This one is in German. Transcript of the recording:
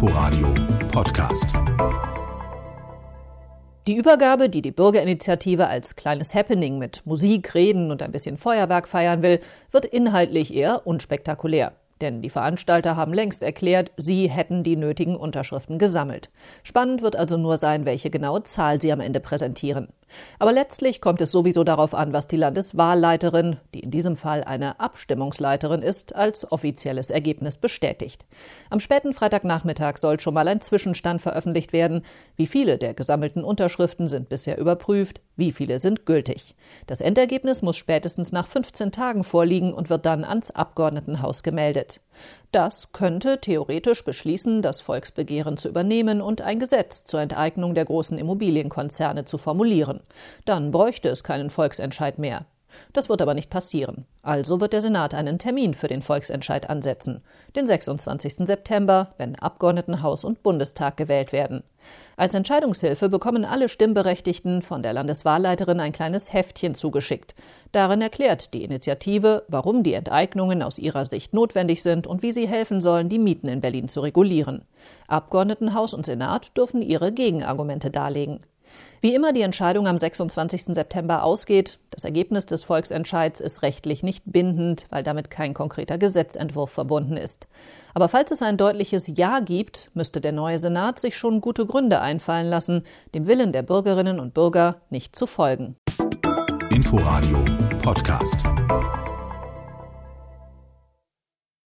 Inforadio Podcast. Die Übergabe, die die Bürgerinitiative als kleines Happening mit Musik, Reden und ein bisschen Feuerwerk feiern will, wird inhaltlich eher unspektakulär. Denn die Veranstalter haben längst erklärt, sie hätten die nötigen Unterschriften gesammelt. Spannend wird also nur sein, welche genaue Zahl sie am Ende präsentieren. Aber letztlich kommt es sowieso darauf an, was die Landeswahlleiterin, die in diesem Fall eine Abstimmungsleiterin ist, als offizielles Ergebnis bestätigt. Am späten Freitagnachmittag soll schon mal ein Zwischenstand veröffentlicht werden. Wie viele der gesammelten Unterschriften sind bisher überprüft, wie viele sind gültig. Das Endergebnis muss spätestens nach 15 Tagen vorliegen und wird dann ans Abgeordnetenhaus gemeldet. Das könnte theoretisch beschließen, das Volksbegehren zu übernehmen und ein Gesetz zur Enteignung der großen Immobilienkonzerne zu formulieren. Dann bräuchte es keinen Volksentscheid mehr. Das wird aber nicht passieren. Also wird der Senat einen Termin für den Volksentscheid ansetzen, den 26. September, wenn Abgeordnetenhaus und Bundestag gewählt werden. Als Entscheidungshilfe bekommen alle Stimmberechtigten von der Landeswahlleiterin ein kleines Heftchen zugeschickt. Darin erklärt die Initiative, warum die Enteignungen aus ihrer Sicht notwendig sind und wie sie helfen sollen, die Mieten in Berlin zu regulieren. Abgeordnetenhaus und Senat dürfen ihre Gegenargumente darlegen. Wie immer die Entscheidung am 26. September ausgeht, das Ergebnis des Volksentscheids ist rechtlich nicht bindend, weil damit kein konkreter Gesetzentwurf verbunden ist. Aber falls es ein deutliches Ja gibt, müsste der neue Senat sich schon gute Gründe einfallen lassen, dem Willen der Bürgerinnen und Bürger nicht zu folgen. Inforadio Podcast.